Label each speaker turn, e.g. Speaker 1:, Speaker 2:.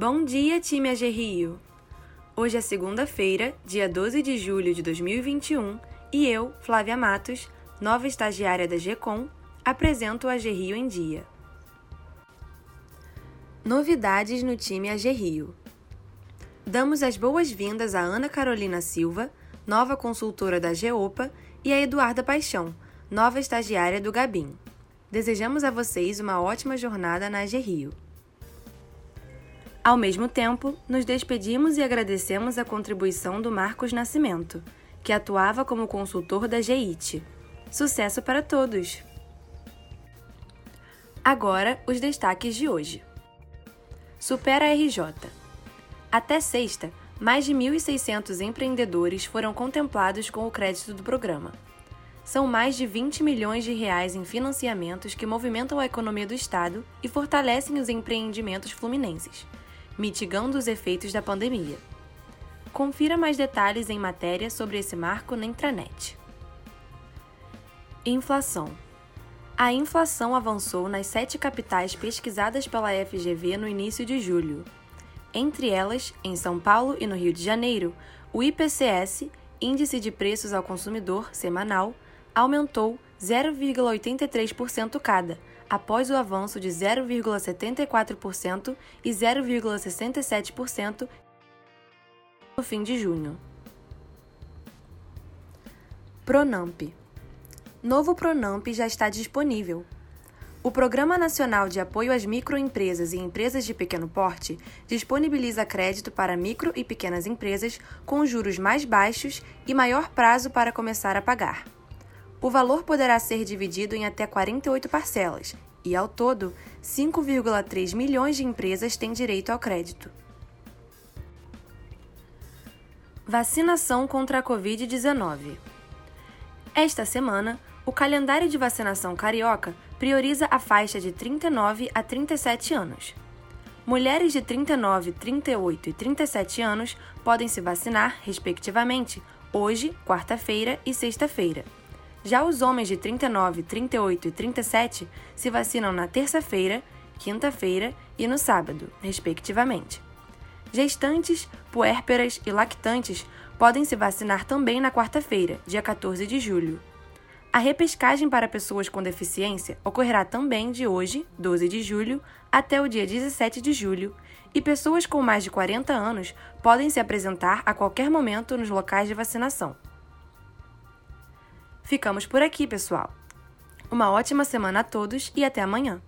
Speaker 1: Bom dia, time AG Rio! Hoje é segunda-feira, dia 12 de julho de 2021, e eu, Flávia Matos, nova estagiária da GECOM, apresento o AG Rio em Dia. Novidades no time AG Rio. Damos as boas-vindas a Ana Carolina Silva, nova consultora da GEOPA, e a Eduarda Paixão, nova estagiária do Gabim. Desejamos a vocês uma ótima jornada na AG Rio. Ao mesmo tempo, nos despedimos e agradecemos a contribuição do Marcos Nascimento, que atuava como consultor da GEIT. Sucesso para todos! Agora, os destaques de hoje. Supera a RJ. Até sexta, mais de 1.600 empreendedores foram contemplados com o crédito do programa. São mais de 20 milhões de reais em financiamentos que movimentam a economia do Estado e fortalecem os empreendimentos fluminenses mitigando os efeitos da pandemia. Confira mais detalhes em matéria sobre esse marco na intranet. Inflação. A inflação avançou nas sete capitais pesquisadas pela FGV no início de julho. Entre elas, em São Paulo e no Rio de Janeiro, o IPCS, Índice de Preços ao Consumidor semanal, aumentou 0,83% cada, após o avanço de 0,74% e 0,67% no fim de junho. Pronamp. Novo Pronamp já está disponível. O Programa Nacional de Apoio às Microempresas e Empresas de Pequeno Porte disponibiliza crédito para micro e pequenas empresas com juros mais baixos e maior prazo para começar a pagar. O valor poderá ser dividido em até 48 parcelas e, ao todo, 5,3 milhões de empresas têm direito ao crédito. Vacinação contra a Covid-19. Esta semana, o calendário de vacinação carioca prioriza a faixa de 39 a 37 anos. Mulheres de 39, 38 e 37 anos podem se vacinar, respectivamente, hoje, quarta-feira e sexta-feira. Já os homens de 39, 38 e 37 se vacinam na terça-feira, quinta-feira e no sábado, respectivamente. Gestantes, puérperas e lactantes podem se vacinar também na quarta-feira, dia 14 de julho. A repescagem para pessoas com deficiência ocorrerá também de hoje, 12 de julho, até o dia 17 de julho, e pessoas com mais de 40 anos podem se apresentar a qualquer momento nos locais de vacinação. Ficamos por aqui, pessoal. Uma ótima semana a todos e até amanhã!